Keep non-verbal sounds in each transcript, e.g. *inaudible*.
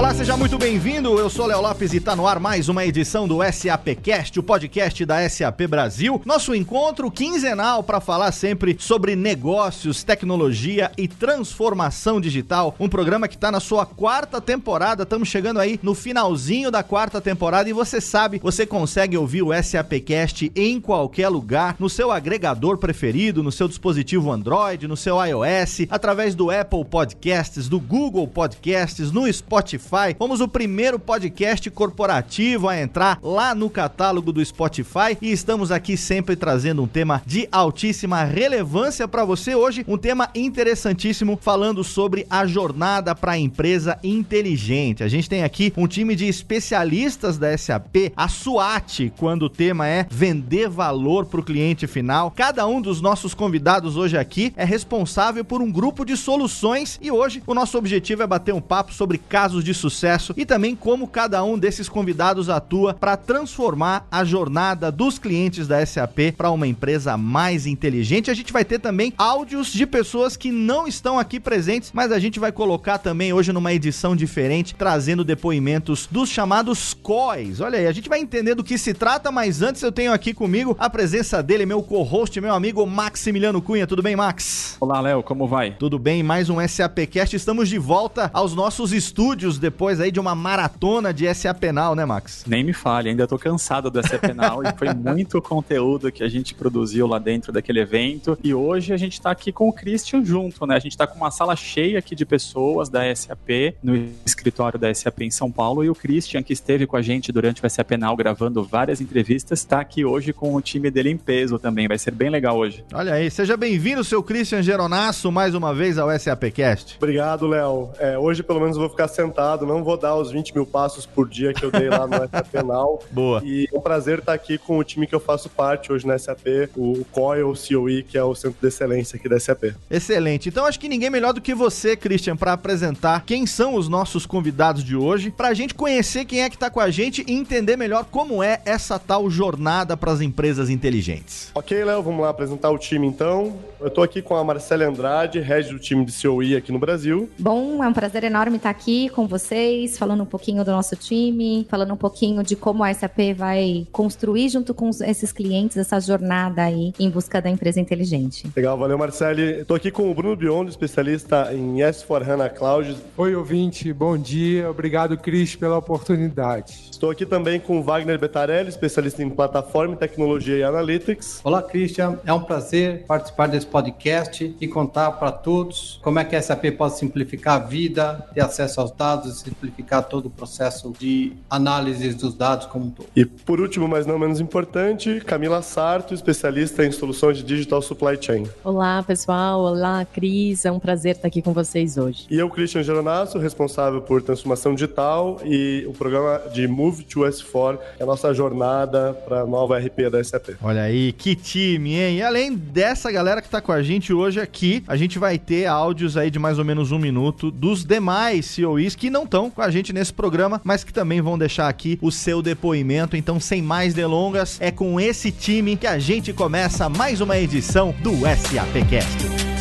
Olá, seja muito bem-vindo. Eu sou Léo Lopes e está no ar mais uma edição do SAPcast, o podcast da SAP Brasil. Nosso encontro quinzenal para falar sempre sobre negócios, tecnologia e transformação digital. Um programa que está na sua quarta temporada. Estamos chegando aí no finalzinho da quarta temporada e você sabe, você consegue ouvir o SAPcast em qualquer lugar, no seu agregador preferido, no seu dispositivo Android, no seu iOS, através do Apple Podcasts, do Google Podcasts, no Spotify Spotify. Fomos o primeiro podcast corporativo a entrar lá no catálogo do Spotify e estamos aqui sempre trazendo um tema de altíssima relevância para você hoje, um tema interessantíssimo falando sobre a jornada para a empresa inteligente. A gente tem aqui um time de especialistas da SAP, a SWAT, quando o tema é vender valor para o cliente final. Cada um dos nossos convidados hoje aqui é responsável por um grupo de soluções e hoje o nosso objetivo é bater um papo sobre casos de sucesso e também como cada um desses convidados atua para transformar a jornada dos clientes da SAP para uma empresa mais inteligente. A gente vai ter também áudios de pessoas que não estão aqui presentes, mas a gente vai colocar também hoje numa edição diferente, trazendo depoimentos dos chamados COIs. Olha aí, a gente vai entender do que se trata, mas antes eu tenho aqui comigo a presença dele, meu co-host, meu amigo Maximiliano Cunha. Tudo bem, Max? Olá, Léo, como vai? Tudo bem, mais um SAPcast. Estamos de volta aos nossos estúdios depois aí de uma maratona de SA Penal, né, Max? Nem me fale, ainda tô cansado do SA Penal e foi *laughs* muito conteúdo que a gente produziu lá dentro daquele evento. E hoje a gente tá aqui com o Christian junto, né? A gente tá com uma sala cheia aqui de pessoas da SAP no escritório da SAP em São Paulo e o Christian, que esteve com a gente durante o SA Penal gravando várias entrevistas, tá aqui hoje com o time dele em peso também. Vai ser bem legal hoje. Olha aí, seja bem-vindo, seu Christian Geronasso, mais uma vez ao SAPcast. Obrigado, Léo. É, hoje pelo menos eu vou ficar sentado não vou dar os 20 mil passos por dia que eu dei lá no *laughs* SAP Penal. Boa. E é um prazer estar aqui com o time que eu faço parte hoje na SAP, o COIL COE, que é o Centro de Excelência aqui da SAP. Excelente. Então acho que ninguém melhor do que você, Christian, para apresentar quem são os nossos convidados de hoje, para a gente conhecer quem é que está com a gente e entender melhor como é essa tal jornada para as empresas inteligentes. Ok, Léo, vamos lá apresentar o time então. Eu estou aqui com a Marcela Andrade, head do time de COE aqui no Brasil. Bom, é um prazer enorme estar aqui com você vocês, falando um pouquinho do nosso time, falando um pouquinho de como a SAP vai construir junto com esses clientes essa jornada aí em busca da empresa inteligente. Legal, valeu Marcele. Estou aqui com o Bruno Biondo, especialista em S4HANA Cloud. Oi, ouvinte, bom dia. Obrigado, Cris, pela oportunidade. Estou aqui também com o Wagner Betarelli, especialista em plataforma, tecnologia e analytics. Olá, Christian. É um prazer participar desse podcast e contar para todos como é que a SAP pode simplificar a vida, ter acesso aos dados simplificar todo o processo de análise dos dados como um todo. E por último, mas não menos importante, Camila Sarto, especialista em soluções de Digital Supply Chain. Olá, pessoal. Olá, Cris. É um prazer estar aqui com vocês hoje. E eu, Christian Geronasso, responsável por transformação digital e o programa de Move to S4, que é a nossa jornada para a nova RP da SAP. Olha aí, que time, hein? E além dessa galera que está com a gente hoje aqui, a gente vai ter áudios aí de mais ou menos um minuto dos demais COEs que não estão com a gente nesse programa, mas que também vão deixar aqui o seu depoimento. Então, sem mais delongas, é com esse time que a gente começa mais uma edição do SAPcast.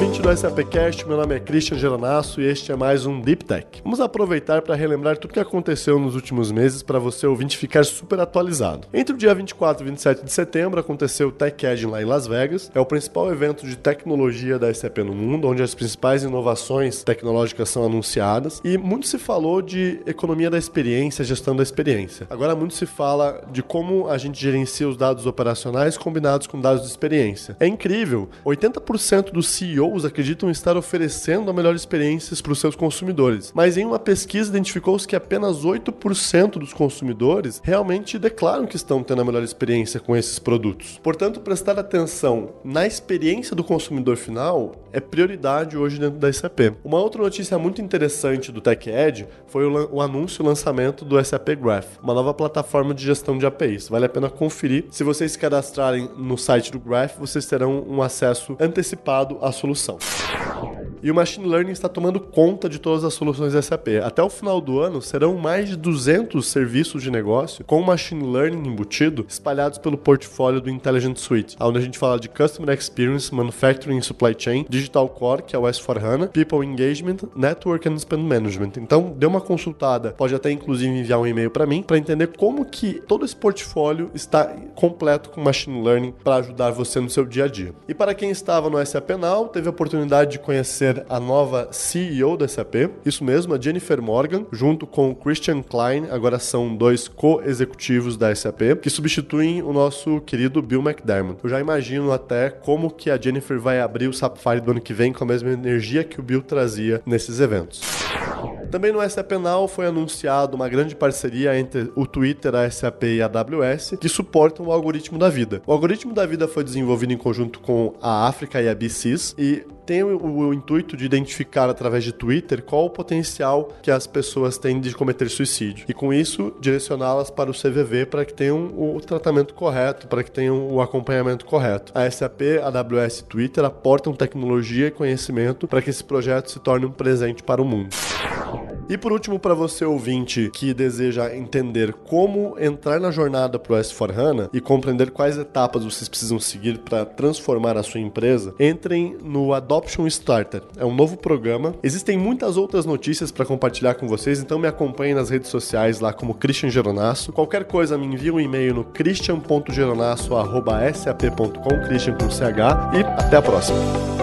Ouvinte do SAPcast, meu nome é Christian Geronasso e este é mais um Deep Tech. Vamos aproveitar para relembrar tudo que aconteceu nos últimos meses para você ouvinte ficar super atualizado. Entre o dia 24 e 27 de setembro aconteceu o Tech Edge lá em Las Vegas, é o principal evento de tecnologia da SAP no mundo, onde as principais inovações tecnológicas são anunciadas e muito se falou de economia da experiência, gestão da experiência. Agora muito se fala de como a gente gerencia os dados operacionais combinados com dados de experiência. É incrível, 80% dos CEOs CEOs acreditam estar oferecendo a melhor experiências para os seus consumidores, mas em uma pesquisa identificou-se que apenas 8% dos consumidores realmente declaram que estão tendo a melhor experiência com esses produtos. Portanto, prestar atenção na experiência do consumidor final é prioridade hoje dentro da SAP. Uma outra notícia muito interessante do TechEd foi o, o anúncio e o lançamento do SAP Graph, uma nova plataforma de gestão de APIs. Vale a pena conferir. Se vocês se cadastrarem no site do Graph, vocês terão um acesso antecipado à solução solução e o Machine Learning está tomando conta de todas as soluções SAP. Até o final do ano, serão mais de 200 serviços de negócio com Machine Learning embutido espalhados pelo portfólio do Intelligent Suite, onde a gente fala de Customer Experience, Manufacturing Supply Chain, Digital Core, que é o S4HANA, People Engagement, Network and Spend Management. Então, dê uma consultada, pode até inclusive enviar um e-mail para mim, para entender como que todo esse portfólio está completo com Machine Learning para ajudar você no seu dia a dia. E para quem estava no SAP Now, teve a oportunidade de conhecer a nova CEO da SAP, isso mesmo, a Jennifer Morgan, junto com o Christian Klein, agora são dois co-executivos da SAP, que substituem o nosso querido Bill McDermott. Eu já imagino até como que a Jennifer vai abrir o Sapphire do ano que vem com a mesma energia que o Bill trazia nesses eventos. Também no SAP Now foi anunciado uma grande parceria entre o Twitter, a SAP e a AWS, que suportam o algoritmo da vida. O algoritmo da vida foi desenvolvido em conjunto com a África e a BCs e tem o, o, intuito de identificar através de Twitter qual o potencial que as pessoas têm de cometer suicídio. E com isso, direcioná-las para o CVV para que tenham o tratamento correto, para que tenham o acompanhamento correto. A SAP, a AWS e Twitter aportam tecnologia e conhecimento para que esse projeto se torne um presente para o mundo. E por último, para você ouvinte que deseja entender como entrar na jornada para o S4HANA e compreender quais etapas vocês precisam seguir para transformar a sua empresa, entrem no Adoption Starter. É um novo programa. Existem muitas outras notícias para compartilhar com vocês, então me acompanhem nas redes sociais lá como Christian Geronasso. Qualquer coisa, me envie um e-mail no christian.geronasso.sap.com, Christian com CH, e até a próxima.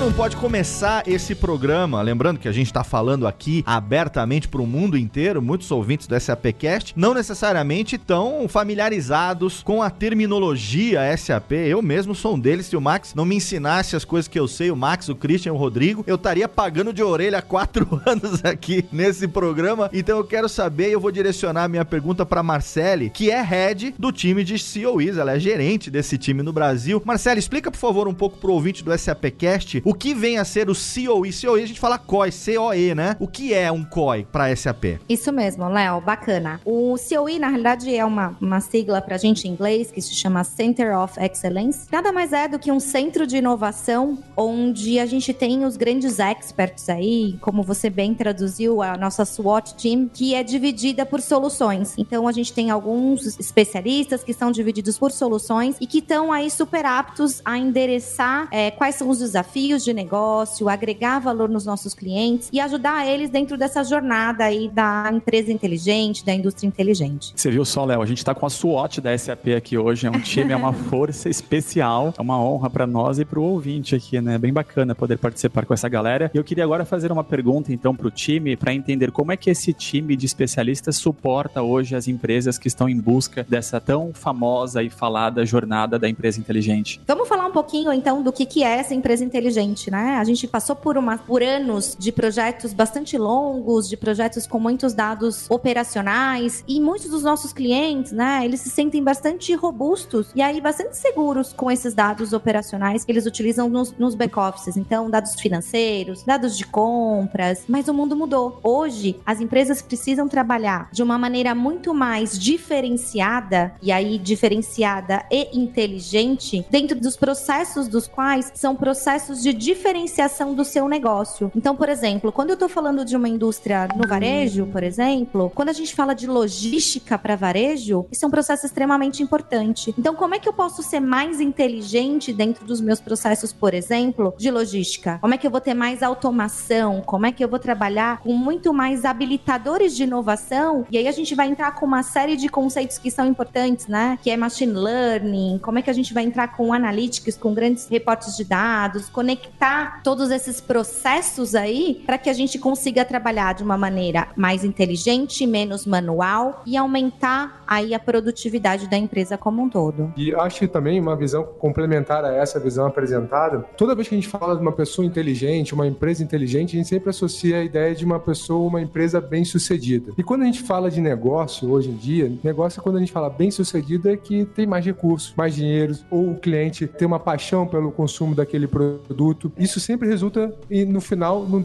Não pode começar esse programa, lembrando que a gente está falando aqui abertamente para o mundo inteiro, muitos ouvintes do SAPcast, não necessariamente tão familiarizados com a terminologia SAP. Eu mesmo sou um deles. Se o Max não me ensinasse as coisas que eu sei, o Max, o Christian, o Rodrigo, eu estaria pagando de orelha há quatro *laughs* anos aqui nesse programa. Então eu quero saber e eu vou direcionar a minha pergunta para Marcele, que é head do time de COEs, ela é gerente desse time no Brasil. Marcele, explica por favor um pouco pro ouvinte do SAP podcast o que vem a ser o COE. COE a gente fala C-O-E, né? O que é um COI para SAP? Isso mesmo, Léo, bacana. O COE, na realidade, é uma, uma sigla pra gente em inglês que se chama Center of Excellence. Nada mais é do que um centro de inovação onde a gente tem os grandes experts aí, como você bem traduziu, a nossa SWOT team, que é dividida por soluções. Então a gente tem alguns especialistas que são divididos por soluções e que estão aí super aptos a endereçar é, quais são os desafios de negócio, agregar valor nos nossos clientes e ajudar eles dentro dessa jornada aí da empresa inteligente, da indústria inteligente. Você viu só, Léo, a gente está com a SWOT da SAP aqui hoje, é um time, é uma *laughs* força especial, é uma honra para nós e para o ouvinte aqui, né? Bem bacana poder participar com essa galera. E eu queria agora fazer uma pergunta então para o time, para entender como é que esse time de especialistas suporta hoje as empresas que estão em busca dessa tão famosa e falada jornada da empresa inteligente. Vamos falar um pouquinho então do que, que é essa empresa inteligente, né? A gente passou por, uma, por anos de projetos bastante longos, de projetos com muitos dados operacionais e muitos dos nossos clientes, né? Eles se sentem bastante robustos e aí bastante seguros com esses dados operacionais que eles utilizam nos, nos back-offices. Então, dados financeiros, dados de compras. Mas o mundo mudou. Hoje, as empresas precisam trabalhar de uma maneira muito mais diferenciada, e aí diferenciada e inteligente, dentro dos processos dos quais são processos de diferenciação do seu negócio. Então, por exemplo, quando eu estou falando de uma indústria no varejo, por exemplo, quando a gente fala de logística para varejo, isso é um processo extremamente importante. Então, como é que eu posso ser mais inteligente dentro dos meus processos, por exemplo, de logística? Como é que eu vou ter mais automação? Como é que eu vou trabalhar com muito mais habilitadores de inovação? E aí a gente vai entrar com uma série de conceitos que são importantes, né? Que é machine learning, como é que a gente vai entrar com analytics, com grandes reportes de dados, dados, conectar todos esses processos aí para que a gente consiga trabalhar de uma maneira mais inteligente, menos manual e aumentar aí a produtividade da empresa como um todo. E acho que também uma visão complementar a essa visão apresentada, toda vez que a gente fala de uma pessoa inteligente, uma empresa inteligente, a gente sempre associa a ideia de uma pessoa, uma empresa bem sucedida. E quando a gente fala de negócio hoje em dia, negócio quando a gente fala bem sucedido é que tem mais recursos, mais dinheiro, ou o cliente tem uma paixão pelo consumo daquele produto. Isso sempre resulta e no final, no,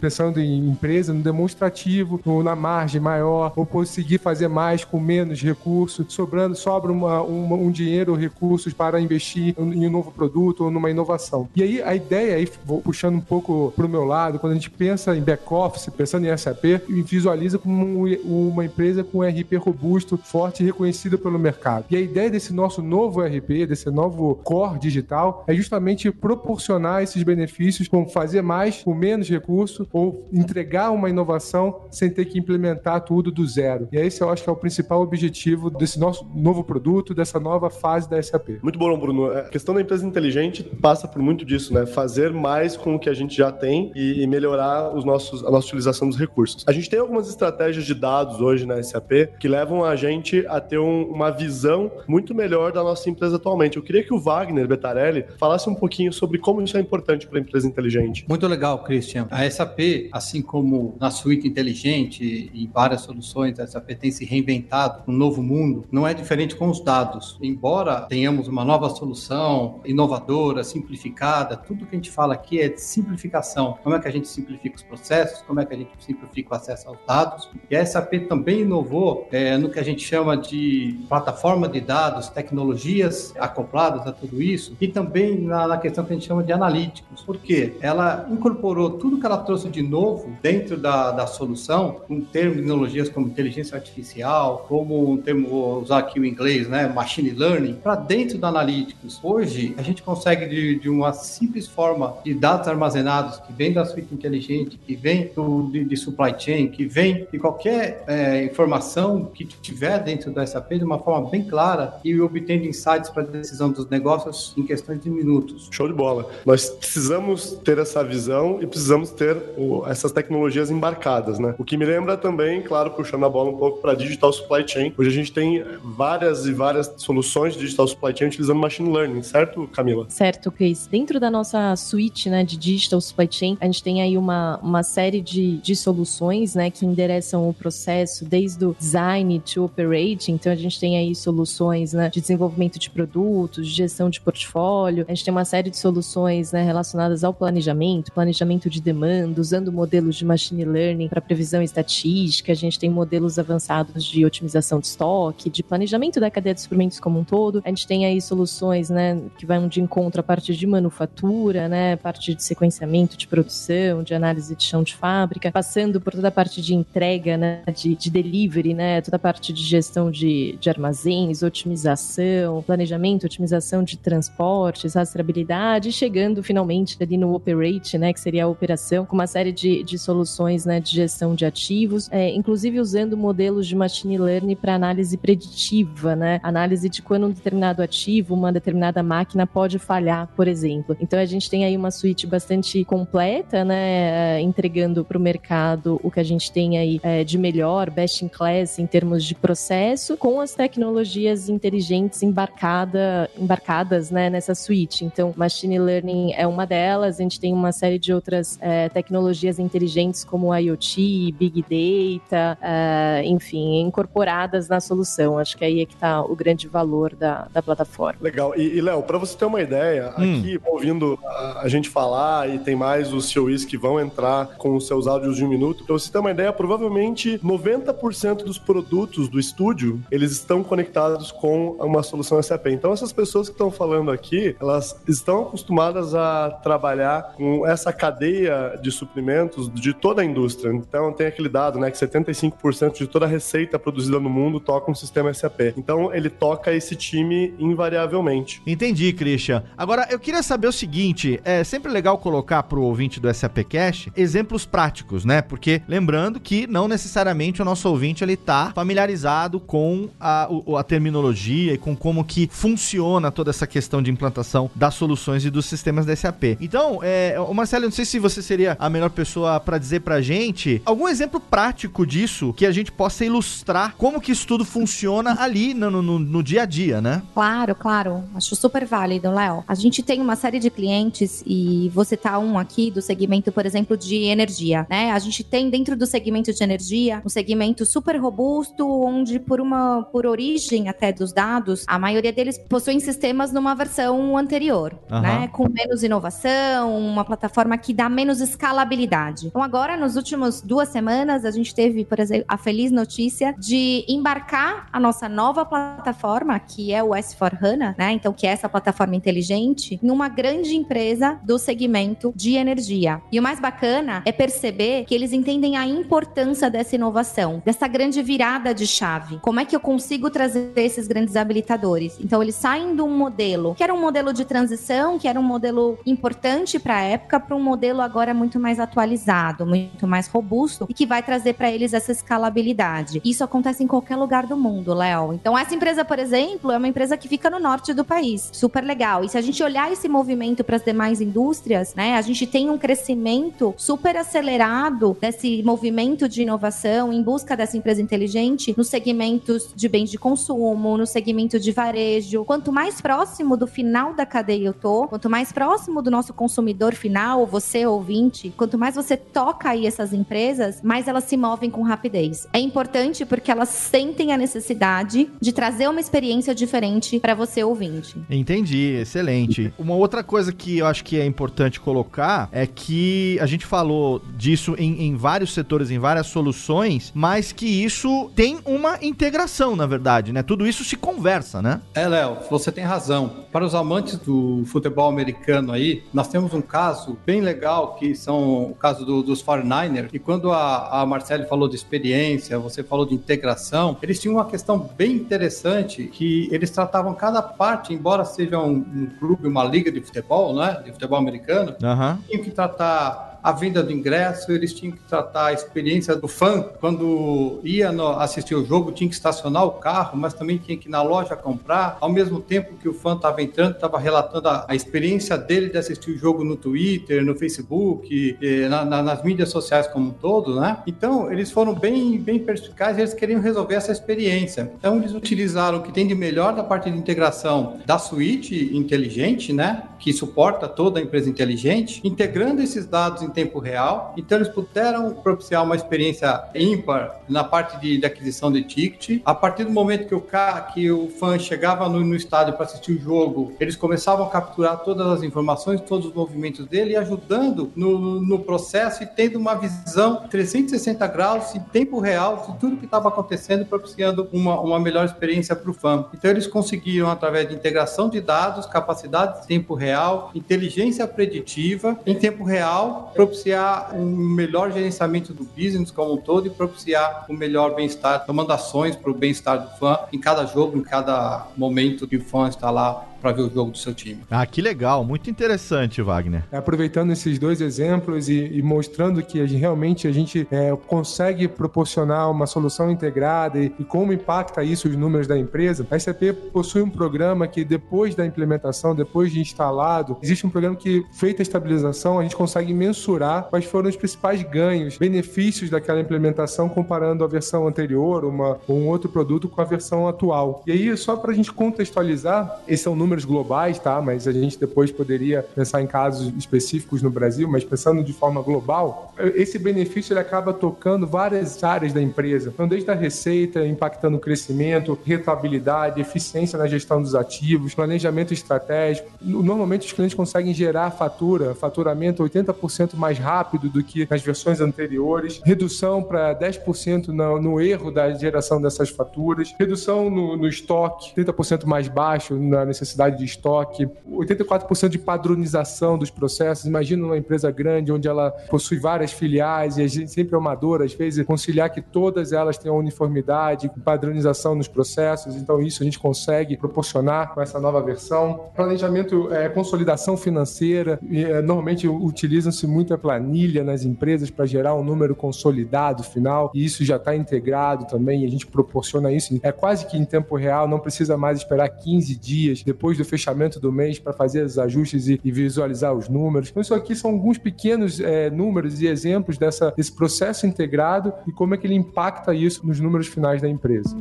pensando em empresa, no demonstrativo, ou na margem maior, ou conseguir fazer mais com menos recursos, sobrando, sobra uma, uma, um dinheiro ou recursos para investir em um novo produto ou numa inovação. E aí a ideia, aí, vou puxando um pouco para o meu lado, quando a gente pensa em back-office, pensando em SAP, visualiza como uma empresa com um RP robusto, forte e reconhecida pelo mercado. E a ideia desse nosso novo RP, desse novo core digital, é justamente proporcionar esses benefícios com fazer mais com menos recursos ou entregar uma inovação sem ter que implementar tudo do zero. E esse eu acho que é o principal objetivo desse nosso novo produto, dessa nova fase da SAP. Muito bom, Bruno. A questão da empresa inteligente passa por muito disso, né? Fazer mais com o que a gente já tem e melhorar os nossos, a nossa utilização dos recursos. A gente tem algumas estratégias de dados hoje na SAP que levam a gente a ter um, uma visão muito melhor da nossa empresa atualmente. Eu queria que o Wagner Betarelli falasse um pouquinho sobre como isso é importante para a empresa inteligente. Muito legal, Christian. A SAP, assim como na suíte inteligente e várias soluções, a SAP tem se reinventado um novo mundo. Não é diferente com os dados. Embora tenhamos uma nova solução inovadora, simplificada, tudo que a gente fala aqui é de simplificação. Como é que a gente simplifica os processos? Como é que a gente simplifica o acesso aos dados? E a SAP também inovou é, no que a gente chama de plataforma de dados, tecnologias acopladas a tudo isso e também na, na questão que a gente chama de analíticos. Por quê? Ela incorporou tudo que ela trouxe de novo dentro da, da solução, com terminologias como inteligência artificial, como um termo, vou usar aqui o inglês, né, machine learning, para dentro da analíticos. Hoje, a gente consegue de, de, uma simples forma de dados armazenados que vem da suíte inteligente, que vem do, de, de supply chain, que vem de qualquer é, informação que tiver dentro da SAP de uma forma bem clara e obtendo insights para a decisão dos negócios em questões de minutos. Show de bola. Nós precisamos ter essa visão e precisamos ter o, essas tecnologias embarcadas, né? O que me lembra também, claro, puxando a bola um pouco para digital supply chain. Hoje a gente tem várias e várias soluções de digital supply chain utilizando machine learning, certo, Camila? Certo, Cris. Dentro da nossa suite né, de digital supply chain, a gente tem aí uma, uma série de, de soluções né, que endereçam o processo desde o design to operate. Então, a gente tem aí soluções né, de desenvolvimento de produtos, de gestão de portfólio. A gente tem uma série de soluções né, relacionadas ao planejamento, planejamento de demanda, usando modelos de machine learning para previsão estatística. A gente tem modelos avançados de otimização de estoque, de planejamento da cadeia de suprimentos como um todo. A gente tem aí soluções né, que vão de encontro a partir de manufatura, né, parte de sequenciamento de produção, de análise de chão de fábrica, passando por toda a parte de entrega, né, de, de delivery, né, toda a parte de gestão de, de armazéns, otimização, planejamento, otimização de transportes, rastreabilidade, chegando finalmente ali no operate, né, que seria a operação, com uma série de, de soluções né, de gestão de ativos, é, inclusive usando modelos de machine learning para análise preditiva, né, análise de quando um determinado ativo, uma determinada máquina pode falhar, por exemplo. Então a gente tem aí uma suíte bastante completa, né, entregando para o mercado o que a gente tem aí é, de melhor, best in class em termos de processo, com as tecnologias inteligentes embarcada, embarcadas né, nessa suíte. Então, machine learning é uma delas, a gente tem uma série de outras é, tecnologias inteligentes como IoT, Big Data, é, enfim, incorporadas na solução. Acho que aí é que está o grande valor da, da plataforma. Legal. E, e Léo, para você ter uma ideia, hum. aqui ouvindo a, a, gente falar e tem mais os COEs que vão entrar com os seus áudios de um minuto, para você ter uma ideia, provavelmente 90% dos produtos do estúdio, eles estão conectados com uma solução SAP. Então essas pessoas que estão falando aqui, elas estão acostumadas a trabalhar com essa cadeia de suprimentos de toda a indústria. Então tem aquele dado, né, que 75% de toda a receita produzida no mundo toca um sistema SAP. Então ele toca esse time invariavelmente. Entendi, Christian. Agora eu queria saber o seguinte, é sempre legal colocar para o ouvinte do SAP Cash exemplos práticos, né? Porque lembrando que não necessariamente o nosso ouvinte ele tá familiarizado com a, a terminologia e com como que funciona toda essa questão de implantação das soluções e dos sistemas da SAP. Então, é, o Marcelo, eu não sei se você seria a melhor pessoa para dizer pra gente algum exemplo prático disso que a gente possa ilustrar como que isso tudo funciona ali no, no, no dia a dia, né? Claro, claro. Acho super válido, Léo. A gente tem uma série de clientes e você tá um aqui do segmento, por exemplo, de energia, né? A gente tem dentro do segmento de energia um segmento super robusto, onde por uma por origem até dos dados, a maioria deles possuem sistemas numa versão anterior, Aham. né? Com menos inovação, uma plataforma que dá menos escalabilidade. Então agora, nos últimos duas semanas, a gente teve, por exemplo, a feliz notícia de embarcar a nossa nova plataforma, que é o S4HANA, né? Então, que é essa plataforma inteligente, em uma grande empresa do segmento de energia. E o mais bacana é perceber que eles entendem a importância dessa inovação, dessa grande virada de chave. Como é que eu consigo trazer esses grandes habilitadores? Então, eles saem de um modelo que era um modelo de transição, que era um modelo importante para a época, para um modelo agora muito mais atualizado, muito mais robusto e que vai trazer para eles essa escalabilidade. Isso acontece em qualquer lugar do mundo, Léo. Então, essa empresa, por exemplo, é uma empresa que fica no norte do país. Super legal. E se a gente olhar esse movimento para as demais indústrias, né, a gente tem um crescimento super acelerado desse movimento de inovação em busca dessa empresa inteligente nos segmentos de bens de consumo, no segmento de varejo. Quanto mais próximo do final da cadeia eu tô, quanto mais próximo do nosso consumidor final, você ouvinte, quanto mais você toca aí essas empresas, mais elas se movem com rapidez. É importante porque elas sentem a necessidade de trazer uma experiência diferente para você ouvinte. Entendi, excelente. Uma outra coisa que eu acho que é importante colocar é que a gente falou disso em, em vários setores, em várias soluções, mas que isso tem uma integração, na verdade, né? Tudo isso se conversa, né? É, Léo, você tem razão. Para os amantes do futebol americano aí, nós temos um caso bem legal, que são o caso do- dos 49ers, e quando a, a Marcele falou de experiência, você falou de integração, eles tinham uma questão bem interessante, que eles tratavam cada parte, embora seja um, um clube, uma liga de futebol, né, de futebol americano, Aham. tinham que tratar a venda do ingresso, eles tinham que tratar a experiência do fã. Quando ia no- assistir o jogo, tinha que estacionar o carro, mas também tinha que ir na loja comprar. Ao mesmo tempo que o fã estava entrando, estava relatando a, a experiência dele de assistir o jogo no Twitter, no Facebook, eh, na- na- nas mídias sociais como um todo, né? Então, eles foram bem, bem perspicazes, eles queriam resolver essa experiência. Então, eles utilizaram o que tem de melhor da parte de integração da suíte inteligente, né? Que suporta toda a empresa inteligente, integrando esses dados tempo real. Então, eles puderam propiciar uma experiência ímpar na parte de, de aquisição de ticket. A partir do momento que o, ca- que o fã chegava no, no estádio para assistir o jogo, eles começavam a capturar todas as informações, todos os movimentos dele, ajudando no, no processo e tendo uma visão 360 graus em tempo real de tudo que estava acontecendo, propiciando uma, uma melhor experiência para o fã. Então, eles conseguiram, através de integração de dados, capacidade de tempo real, inteligência preditiva, em tempo real, propiciar um melhor gerenciamento do business como um todo e propiciar um melhor bem-estar, tomando ações para o bem-estar do fã em cada jogo, em cada momento que o fã está lá para ver o jogo do seu time. Ah, que legal, muito interessante, Wagner. Aproveitando esses dois exemplos e, e mostrando que a gente- realmente a gente é, consegue proporcionar uma solução integrada e, e como impacta isso os números da empresa, a SAP possui um programa que depois da implementação, depois de instalado, existe um programa que, feita a estabilização, a gente consegue mensurar quais foram os principais ganhos, benefícios daquela implementação comparando a versão anterior, uma, ou um outro produto com a versão atual. E aí, só para a gente contextualizar, esses são números globais, tá? Mas a gente depois poderia pensar em casos específicos no Brasil, mas pensando de forma global, esse benefício ele acaba tocando várias áreas da empresa. Então, desde a receita, impactando o crescimento, rentabilidade, eficiência na gestão dos ativos, planejamento estratégico. Normalmente os clientes conseguem gerar fatura, faturamento 80% mais rápido do que nas versões anteriores, redução para 10% no, no erro da geração dessas faturas, redução no, no estoque, 30% mais baixo na necessidade de estoque, 84% de padronização dos processos. Imagina uma empresa grande onde ela possui várias filiais e a gente sempre é uma dor, às vezes, conciliar que todas elas tenham uniformidade, padronização nos processos. Então, isso a gente consegue proporcionar com essa nova versão. Planejamento, é, consolidação financeira. E, é, normalmente utilizam-se muita planilha nas empresas para gerar um número consolidado final, e isso já está integrado também, a gente proporciona isso. É quase que em tempo real, não precisa mais esperar 15 dias depois depois do fechamento do mês para fazer os ajustes e, e, visualizar os números. Então, isso aqui são alguns pequenos é, números e exemplos dessa, desse processo integrado e como é que ele impacta isso nos números finais da empresa.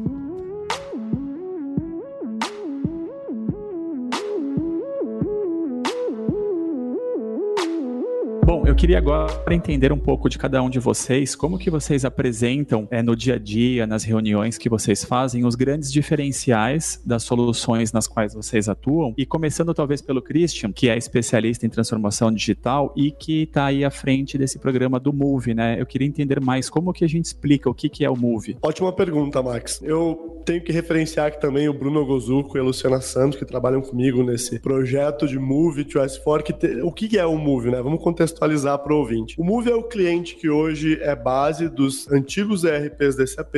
Eu queria agora entender um pouco de cada um de vocês, como que vocês apresentam é, no dia a dia, nas reuniões que vocês fazem, os grandes diferenciais das soluções nas quais vocês atuam. E começando talvez pelo Christian, que é especialista em transformação digital e que está aí à frente desse programa do Move, né? Eu queria entender mais como que a gente explica o que, que é o Move. Ótima pergunta, Max. Eu tenho que referenciar aqui também o Bruno Gozuco e a Luciana Santos, que trabalham comigo nesse projeto de Move to S4. Que te... O que é o Move, né? Vamos contextualizar contextualizar para o ouvinte. O Move é o cliente que hoje é base dos antigos ERPs da SAP,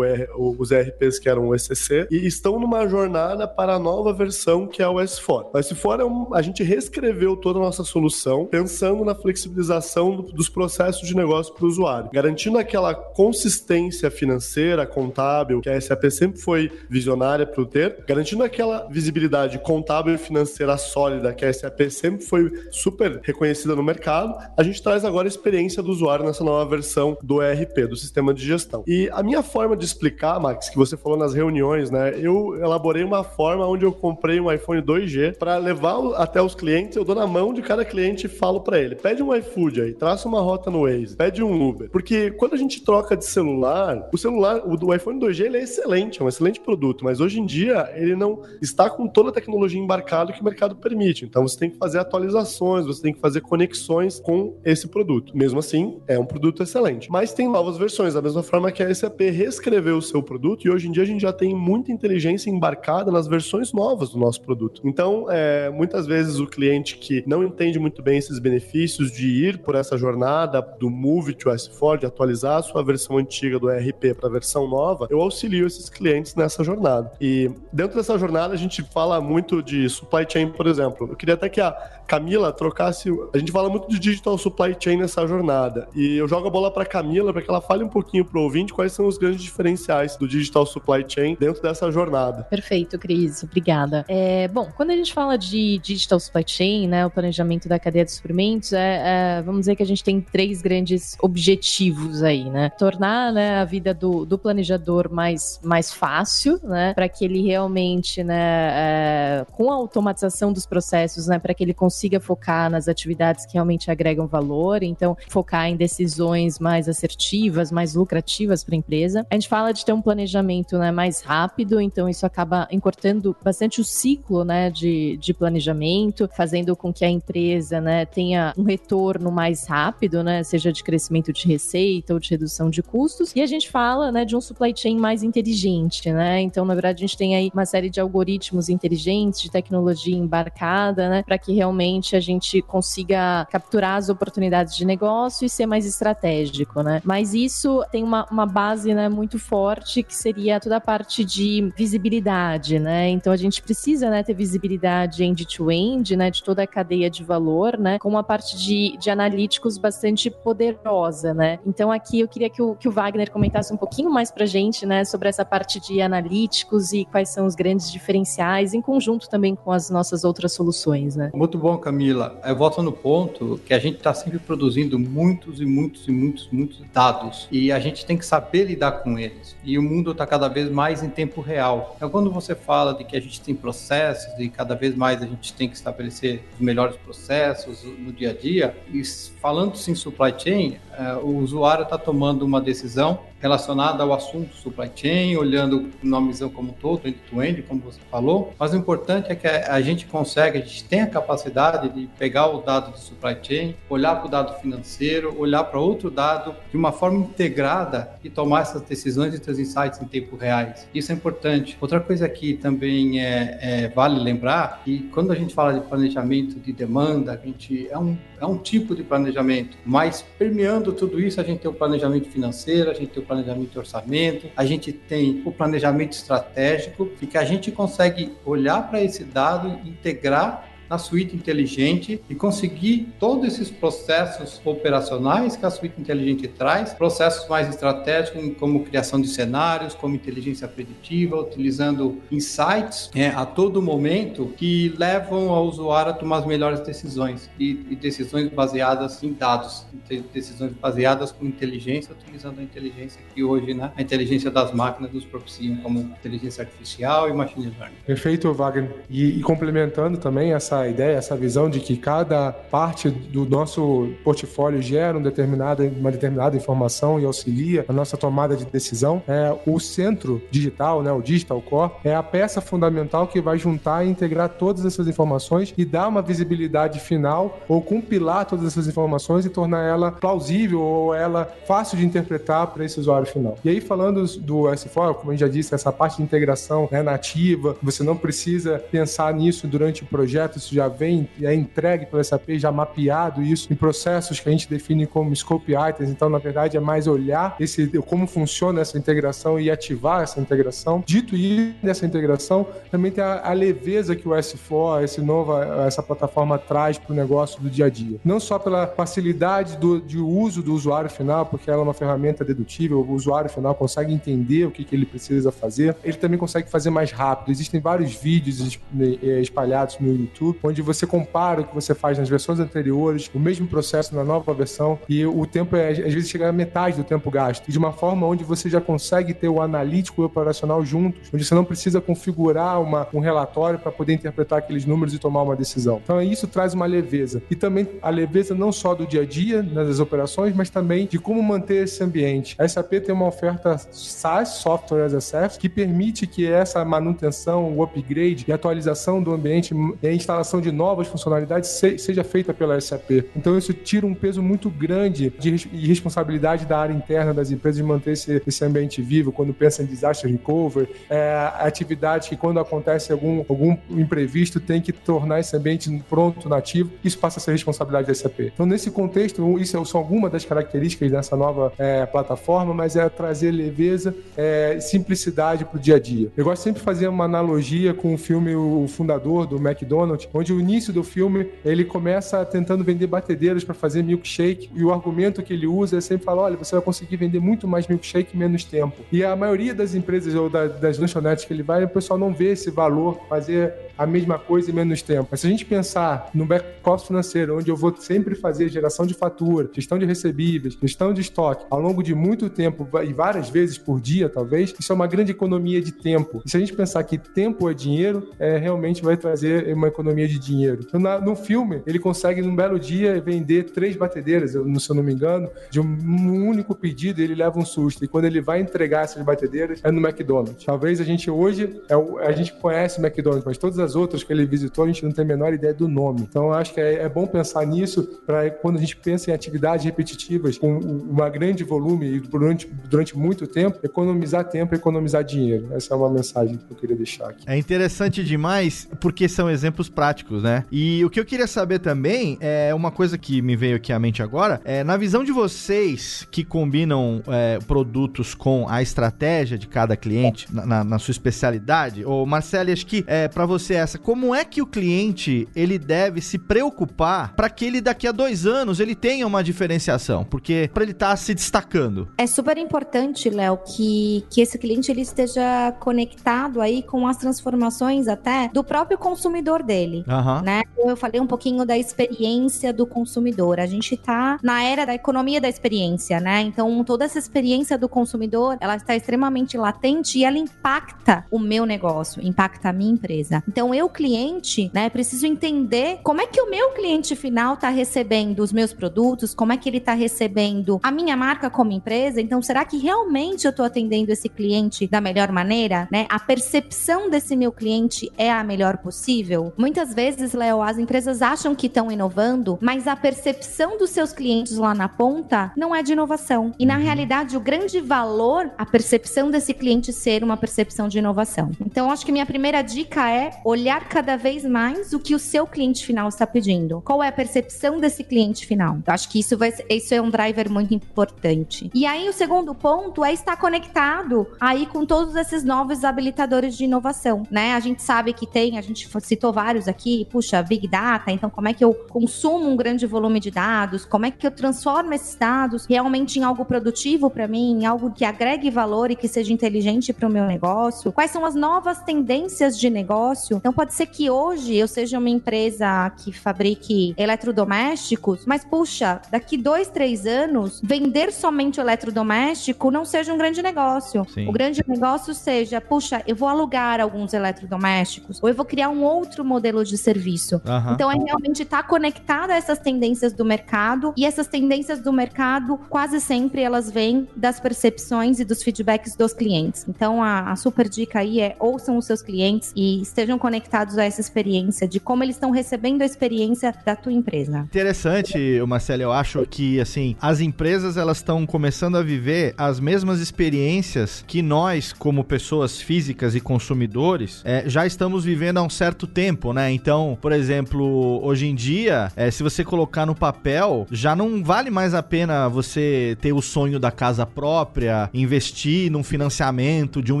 os ERPs que eram o ECC, e estão numa jornada para a nova versão que é o S4. O S4 é um, a gente reescreveu toda a nossa solução pensando na flexibilização do, dos processos de negócio para o usuário, garantindo aquela consistência financeira, contábil, que a SAP sempre foi visionária para ter, garantindo aquela visibilidade contábil e financeira sólida que a SAP sempre foi super reconhecida no mercado, a gente traz agora a experiência do usuário nessa nova versão do ERP, do sistema de gestão. E a minha forma de explicar, Max, que você falou nas reuniões, né? Eu elaborei uma forma onde eu comprei um iPhone 2G para levar até os clientes, eu dou na mão de cada cliente e falo para ele: pede um iFood aí, traça uma rota no Waze, pede um Uber. Porque quando a gente troca de celular, o celular, o do iPhone 2G, ele é excelente, é um excelente produto, mas hoje em dia ele não está com toda a tecnologia embarcada que o mercado permite. Então você tem que fazer atualizações, você tem que fazer conexões com esse produto. Mesmo assim, é um produto excelente. Mas tem novas versões, da mesma forma que a SAP reescreveu o seu produto e hoje em dia a gente já tem muita inteligência embarcada nas versões novas do nosso produto. Então, é, muitas vezes o cliente que não entende muito bem esses benefícios de ir por essa jornada do Move to S4, de atualizar a sua versão antiga do ERP para a versão nova, eu auxilio esses clientes nessa jornada. E dentro dessa jornada a gente fala muito de supply chain, por exemplo. Eu queria até que a Camila trocasse. A gente fala muito de digital supply chain nessa jornada. E eu jogo a bola para Camila para que ela fale um pouquinho para o ouvinte quais são os grandes diferenciais do digital supply chain dentro dessa jornada. Perfeito, Cris. Obrigada. É, bom, quando a gente fala de digital supply chain, né, o planejamento da cadeia de suprimentos, é, é, vamos dizer que a gente tem três grandes objetivos aí, né? Tornar né, a vida do, do planejador mais, mais fácil, né? Para que ele realmente, né, é, com a automatização dos processos, né, para que ele consiga consiga focar nas atividades que realmente agregam valor, então focar em decisões mais assertivas, mais lucrativas para a empresa. A gente fala de ter um planejamento né, mais rápido, então isso acaba encurtando bastante o ciclo né, de, de planejamento, fazendo com que a empresa né, tenha um retorno mais rápido, né, seja de crescimento de receita ou de redução de custos. E a gente fala né, de um supply chain mais inteligente, né? Então, na verdade, a gente tem aí uma série de algoritmos inteligentes, de tecnologia embarcada, né, para que realmente a gente consiga capturar as oportunidades de negócio e ser mais estratégico, né? Mas isso tem uma, uma base né, muito forte que seria toda a parte de visibilidade, né? Então a gente precisa né, ter visibilidade end-to-end, -end, né? De toda a cadeia de valor, né? Com uma parte de, de analíticos bastante poderosa, né? Então aqui eu queria que o, que o Wagner comentasse um pouquinho mais pra gente, né? Sobre essa parte de analíticos e quais são os grandes diferenciais, em conjunto também com as nossas outras soluções, né? Muito bom, Camila. Eu volto no ponto que a gente está sempre produzindo muitos e muitos e muitos, muitos dados e a gente tem que saber lidar com eles. E o mundo está cada vez mais em tempo real. Então, quando você fala de que a gente tem processos e cada vez mais a gente tem que estabelecer os melhores processos no dia a dia, e falando-se em supply chain, é, o usuário está tomando uma decisão relacionada ao assunto supply chain, olhando numa visão como um todo, end-to-end, como você falou. Mas o importante é que a gente consegue, a gente tem a capacidade de pegar o dado de supply chain, olhar para o dado financeiro, olhar para outro dado de uma forma integrada e tomar essas decisões e ter insights em tempo reais. Isso é importante. Outra coisa que também é, é, vale lembrar que quando a gente fala de planejamento de demanda, a gente é um, é um tipo de planejamento, mas permeando tudo isso, a gente tem o planejamento financeiro, a gente tem o planejamento de orçamento, a gente tem o planejamento estratégico e que a gente consegue olhar para esse dado, integrar na suíte inteligente e conseguir todos esses processos operacionais que a suíte inteligente traz, processos mais estratégicos como criação de cenários, como inteligência preditiva, utilizando insights é, a todo momento que levam ao usuário a tomar as melhores decisões e, e decisões baseadas em dados, decisões baseadas com inteligência, utilizando a inteligência que hoje, né, a inteligência das máquinas nos propiciam como inteligência artificial e machine learning. Perfeito, Wagner. E, e complementando também essa ideia, essa visão de que cada parte do nosso portfólio gera um uma determinada informação e auxilia a nossa tomada de decisão, é, o centro digital, né, o Digital Core, é a peça fundamental que vai juntar e integrar todas essas informações e dar uma visibilidade final ou compilar todas essas informações e tornar ela plausível ou ela fácil de interpretar para esse usuário final. E aí, falando do S4, como a gente já disse, essa parte de integração né, nativa, você não precisa pensar nisso durante o projeto, isso já vem é entregue pelo SAP, já mapeado isso em processos que a gente define como scope items. Então, na verdade, é mais olhar esse, como funciona essa integração e ativar essa integração. Dito isso, nessa integração, também tem a, a leveza que o S4, esse nova, essa plataforma traz para o negócio do dia a dia. Não só pela facilidade do, de uso do usuário final, porque ela é uma ferramenta dedutível, o usuário final consegue entender o que, que ele precisa fazer, ele também consegue fazer mais rápido. Existem vários vídeos eh, espalhados no YouTube, onde você compara o que você faz nas versões anteriores, o mesmo processo na nova versão, e o tempo é, às vezes chega a metade do tempo gasto. E de uma forma onde você já consegue ter o analítico e o operacional juntos, onde você não precisa configurar uma, um relatório para poder interpretar aqueles números e tomar uma decisão. Então isso traz uma leveza. E também a leveza não só do dia a dia, nas operações, mas também de como manter esse ambiente. A SAP tem uma oferta SaaS, Software as a Service, que permite que essa manutenção, o upgrade e atualização do ambiente e a instalação de novas funcionalidades seja feita pela SAP. Então isso tira um peso muito grande de responsabilidade da área interna das empresas de manter esse, esse ambiente vivo, quando pensa em disaster recovery, é, atividade que quando acontece algum, algum imprevisto tem que tornar esse ambiente pronto, nativo, isso passa a ser responsabilidade da SAP. Então nesse contexto, isso são algumas das características dessa nova é, plataforma, mas é trazer leveza é, simplicidade para o dia a dia. Eu gosto sempre de fazer uma analogia com o filme O Fundador, do McDonald's, onde o início do filme ele começa tentando vender batedeiras para fazer milkshake e o argumento que ele usa é sempre falar, olha, você vai conseguir vender muito mais milkshake em menos tempo. E a maioria das empresas ou da, das lanchonetes que ele vai, o pessoal não vê esse valor, fazer a mesma coisa em menos tempo. Mas se a gente pensar no back-office financeiro, onde eu vou sempre fazer geração de fatura, gestão de recebíveis, gestão de estoque, ao longo de muito tempo e várias vezes por dia, talvez, isso é uma grande economia de tempo. E se a gente pensar que tempo é dinheiro, é, realmente vai trazer uma economia de dinheiro. Então, na, no filme, ele consegue, num belo dia, vender três batedeiras, eu, se eu não me engano, de um, um único pedido, ele leva um susto. E quando ele vai entregar essas batedeiras, é no McDonald's. Talvez a gente hoje, é, a gente conhece o McDonald's, mas todas as as outras que ele visitou, a gente não tem a menor ideia do nome. Então, acho que é, é bom pensar nisso para quando a gente pensa em atividades repetitivas com uma grande volume e durante, durante muito tempo, economizar tempo e economizar dinheiro. Essa é uma mensagem que eu queria deixar aqui. É interessante demais porque são exemplos práticos, né? E o que eu queria saber também é uma coisa que me veio aqui à mente agora, é na visão de vocês que combinam é, produtos com a estratégia de cada cliente, na, na, na sua especialidade, ou Marcelo, acho que é, para você essa. Como é que o cliente ele deve se preocupar para que ele daqui a dois anos ele tenha uma diferenciação? Porque para ele estar tá se destacando. É super importante, Léo, que, que esse cliente ele esteja conectado aí com as transformações até do próprio consumidor dele, uhum. né? Eu falei um pouquinho da experiência do consumidor. A gente tá na era da economia da experiência, né? Então toda essa experiência do consumidor, ela está extremamente latente e ela impacta o meu negócio, impacta a minha empresa. Então então, eu, cliente, né, preciso entender como é que o meu cliente final está recebendo os meus produtos, como é que ele está recebendo a minha marca como empresa. Então, será que realmente eu estou atendendo esse cliente da melhor maneira? Né? A percepção desse meu cliente é a melhor possível? Muitas vezes, Léo, as empresas acham que estão inovando, mas a percepção dos seus clientes lá na ponta não é de inovação. E na uhum. realidade, o grande valor, a percepção desse cliente ser uma percepção de inovação. Então, acho que minha primeira dica é olhar cada vez mais o que o seu cliente final está pedindo. Qual é a percepção desse cliente final? Eu acho que isso, vai, isso é um driver muito importante. E aí, o segundo ponto é estar conectado aí com todos esses novos habilitadores de inovação, né? A gente sabe que tem, a gente citou vários aqui, puxa, Big Data, então como é que eu consumo um grande volume de dados? Como é que eu transformo esses dados realmente em algo produtivo para mim, em algo que agregue valor e que seja inteligente para o meu negócio? Quais são as novas tendências de negócio? Então pode ser que hoje eu seja uma empresa que fabrique eletrodomésticos, mas puxa, daqui dois, três anos, vender somente eletrodoméstico não seja um grande negócio. Sim. O grande negócio seja, puxa, eu vou alugar alguns eletrodomésticos, ou eu vou criar um outro modelo de serviço. Então é realmente estar conectada a essas tendências do mercado e essas tendências do mercado quase sempre elas vêm das percepções e dos feedbacks dos clientes. Então a, a super dica aí é ouçam os seus clientes e estejam conectados a essa experiência de como eles estão recebendo a experiência da tua empresa. Interessante, Marcelo, eu acho que assim, as empresas elas estão começando a viver as mesmas experiências que nós, como pessoas físicas e consumidores, é, já estamos vivendo há um certo tempo, né? Então, por exemplo, hoje em dia, é, se você colocar no papel, já não vale mais a pena você ter o sonho da casa própria, investir num financiamento de um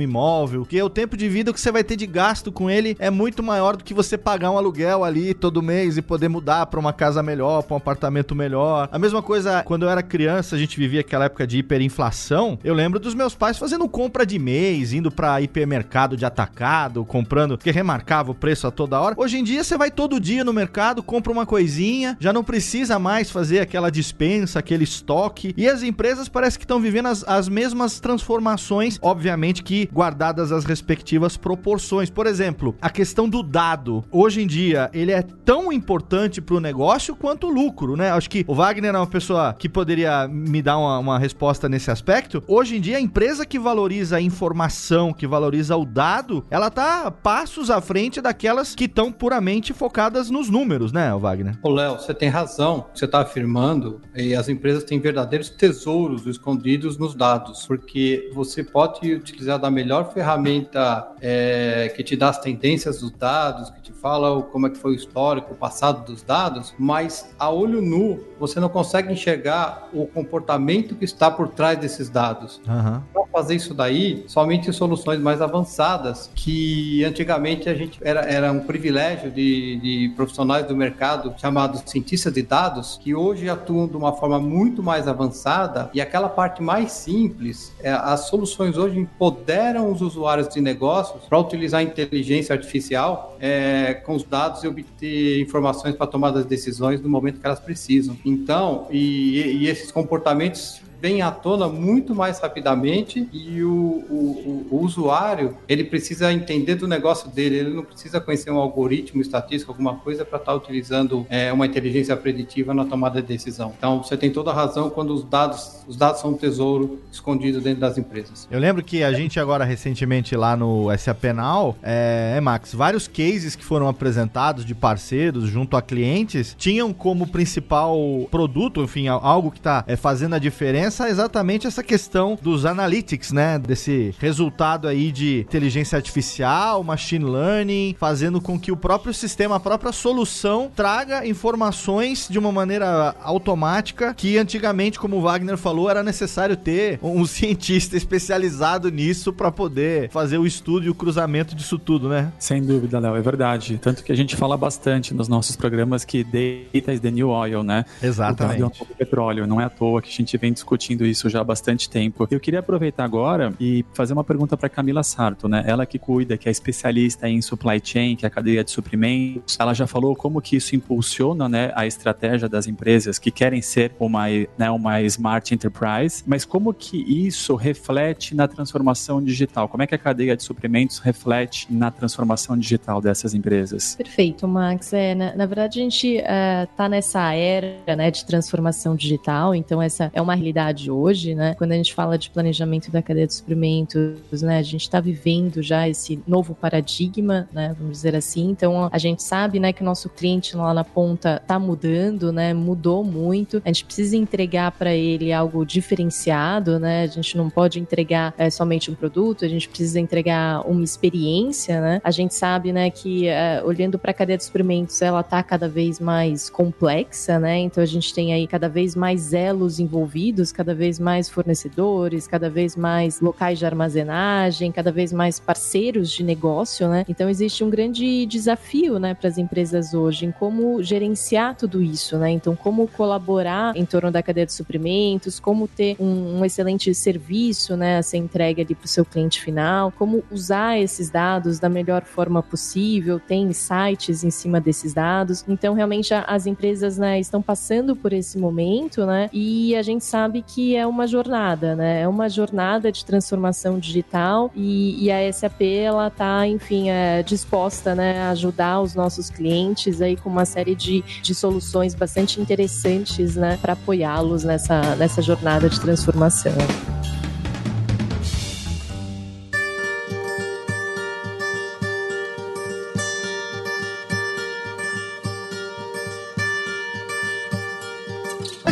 imóvel, porque o tempo de vida que você vai ter de gasto com ele é maior do que você pagar um aluguel ali todo mês e poder mudar pra uma casa melhor, pra um apartamento melhor. A mesma coisa, quando eu era criança, a gente vivia aquela época de hiperinflação. Eu lembro dos meus pais fazendo compra de mês, indo pra hipermercado de atacado, comprando, porque remarcava o preço a toda hora. Hoje em dia você vai todo dia no mercado, compra uma coisinha, já não precisa mais fazer aquela dispensa, aquele estoque. E as empresas parece que estão vivendo as, as mesmas transformações, obviamente que guardadas as respectivas proporções. Por exemplo, a questão do dado. Hoje em dia, ele é tão importante pro negócio quanto o lucro, né? Acho que o Wagner é uma pessoa que poderia me dar uma, uma resposta nesse aspecto. Hoje em dia, a empresa que valoriza a informação, que valoriza o dado, ela tá passos à frente daquelas que estão puramente focadas nos números, né, Wagner? Ô, Léo, você tem razão. Você está afirmando, e as empresas têm verdadeiros tesouros escondidos nos dados, porque você pode utilizar da melhor ferramenta é, que te dá as tendências dos dados, que te fala como é que foi o histórico, o passado dos dados, mas a olho nu você não consegue enxergar o comportamento que está por trás desses dados. Aham. Para fazer isso daí, somente soluções mais avançadas, que antigamente a gente era, era um privilégio de, de profissionais do mercado chamados cientistas de dados, que hoje atuam de uma forma muito mais avançada e aquela parte mais simples, é, as soluções hoje empoderam os usuários de negócios para utilizar a inteligência artificial é, com os dados e obter informações para tomar as decisões no momento que elas precisam. Então, e, e esses comportamentos vem à tona muito mais rapidamente e o, o, o, o usuário ele precisa entender do negócio dele, ele não precisa conhecer um algoritmo estatístico, alguma coisa para estar utilizando é, uma inteligência preditiva na tomada de decisão. Então você tem toda a razão quando os dados, os dados são um tesouro escondido dentro das empresas. Eu lembro que a gente agora recentemente lá no SAP Now, é, é, Max, vários cases que foram apresentados de parceiros junto a clientes tinham como principal produto, enfim, algo que está é, fazendo a diferença exatamente essa questão dos analytics, né? Desse resultado aí de inteligência artificial, machine learning, fazendo com que o próprio sistema, a própria solução traga informações de uma maneira automática que antigamente, como o Wagner falou, era necessário ter um *laughs* cientista especializado nisso para poder fazer o estudo e o cruzamento disso tudo, né? Sem dúvida, Léo, é verdade. Tanto que a gente fala bastante nos nossos programas que data is the new oil, né? Exatamente. O é um petróleo. Não é à toa que a gente vem discutindo isso já há bastante tempo. Eu queria aproveitar agora e fazer uma pergunta para Camila Sarto, né? Ela que cuida, que é especialista em supply chain, que é a cadeia de suprimentos. Ela já falou como que isso impulsiona, né, a estratégia das empresas que querem ser uma, né, uma smart enterprise, mas como que isso reflete na transformação digital? Como é que a cadeia de suprimentos reflete na transformação digital dessas empresas? Perfeito, Max. É, na, na verdade, a gente está nessa era né, de transformação digital, então essa é uma realidade realidade hoje, né? Quando a gente fala de planejamento da cadeia de suprimentos, né? A gente está vivendo já esse novo paradigma, né? Vamos dizer assim. Então a gente sabe, né, que o nosso cliente lá na ponta está mudando, né? Mudou muito. A gente precisa entregar para ele algo diferenciado, né? A gente não pode entregar é, somente um produto, a gente precisa entregar uma experiência, né? A gente sabe, né, que é, olhando para a cadeia de suprimentos, ela está cada vez mais complexa, né? Então a gente tem aí cada vez mais elos envolvidos, cada vez mais fornecedores, cada vez mais locais de armazenagem, cada vez mais parceiros de negócio, né? Então existe um grande desafio, né, para as empresas hoje em como gerenciar tudo isso, né? Então como colaborar em torno da cadeia de suprimentos, como ter um, um excelente serviço, né, a ser entregue ali para o seu cliente final, como usar esses dados da melhor forma possível, tem sites em cima desses dados. Então realmente as empresas, né, estão passando por esse momento, né? E a gente sabe que é uma jornada, né? É uma jornada de transformação digital e, e a SAP ela tá, enfim, é, disposta, né, a ajudar os nossos clientes aí com uma série de, de soluções bastante interessantes, né, para apoiá-los nessa, nessa jornada de transformação.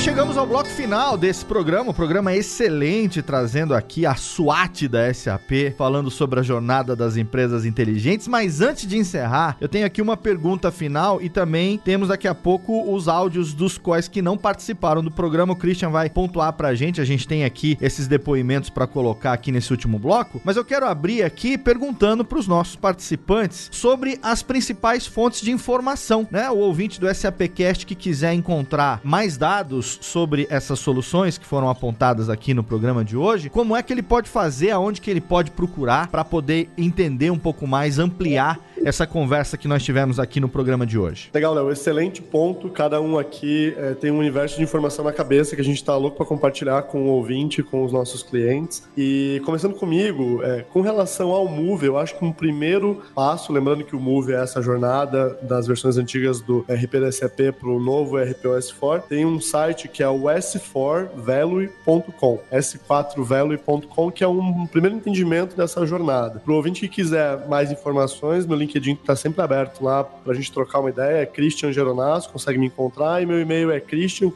Chegamos ao bloco final desse programa, um programa excelente, trazendo aqui a SWAT da SAP, falando sobre a jornada das empresas inteligentes. Mas antes de encerrar, eu tenho aqui uma pergunta final e também temos daqui a pouco os áudios dos quais que não participaram do programa. O Christian vai pontuar pra gente. A gente tem aqui esses depoimentos para colocar aqui nesse último bloco, mas eu quero abrir aqui perguntando para os nossos participantes sobre as principais fontes de informação, né? O ouvinte do SAPcast que quiser encontrar mais dados sobre essas soluções que foram apontadas aqui no programa de hoje, como é que ele pode fazer, aonde que ele pode procurar para poder entender um pouco mais, ampliar essa conversa que nós tivemos aqui no programa de hoje. Legal, Léo, excelente ponto. Cada um aqui é, tem um universo de informação na cabeça que a gente está louco para compartilhar com o ouvinte, com os nossos clientes. E começando comigo, é, com relação ao Move, eu acho que um primeiro passo, lembrando que o Move é essa jornada das versões antigas do RP SAP para o novo RPOS 4, tem um site que é o s4value.com, s4value.com, que é um primeiro entendimento dessa jornada. Para o ouvinte que quiser mais informações, meu LinkedIn está sempre aberto lá para a gente trocar uma ideia, é Christian Geronasso, consegue me encontrar, e meu e-mail é christian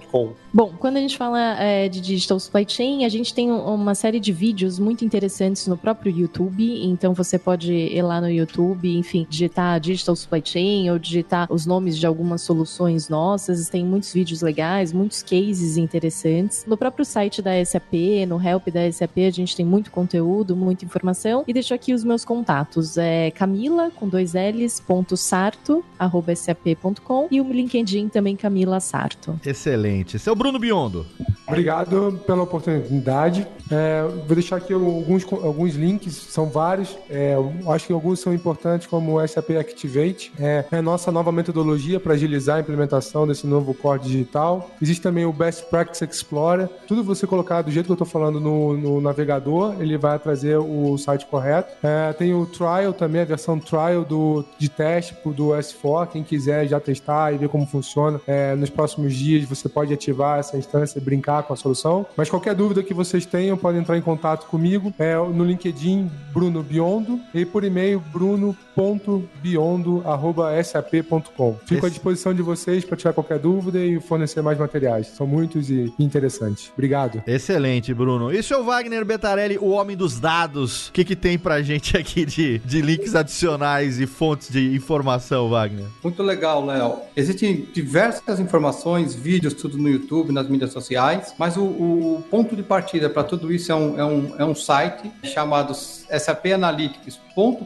com. Bom, quando a gente fala é, de Digital Supply Chain, a gente tem uma série de vídeos muito interessantes no próprio YouTube, então você pode ir lá no YouTube, enfim, digitar Digital Supply Chain ou digitar os nomes de algumas soluções nossas, tem muitos vídeos legais, muitos cases interessantes. No próprio site da SAP, no Help da SAP, a gente tem muito conteúdo, muita informação, e deixo aqui os meus contatos, é camila, com dois L's, ponto sarto, arroba sap.com, e o LinkedIn também Camila Sarto. Excelente. Seu Bruno Biondo. Obrigado pela oportunidade. É, vou deixar aqui alguns, alguns links, são vários. É, acho que alguns são importantes, como o SAP Activate. É, é a nossa nova metodologia para agilizar a implementação desse novo core digital. Existe também o Best Practice Explorer. Tudo você colocar do jeito que eu estou falando no, no, navegador, ele vai trazer o site correto. É, tem o Trial também, a versão Trial do, de teste do S4. Quem quiser já testar e ver como funciona, é, nos próximos dias você pode ativar essa instância e brincar com a solução. Mas qualquer dúvida que vocês tenham, podem entrar em contato comigo é, no LinkedIn Bruno Biondo e por e-mail bruno.biondo.sap.com. Fico Esse... à disposição de vocês para tirar qualquer dúvida e fornecer mais materiais. São muitos e interessantes. Obrigado. Excelente, Bruno. E seu Wagner Betarelli, o homem dos dados, o que, que tem pra gente aqui de, de links adicionais e fontes de informação, Wagner? Muito legal, Léo. Existem diversas informações, vídeos, tudo no YouTube, nas mídias sociais, mas o, o ponto de partida para tudo isso é um, é, um, é um site chamado SAP Analytics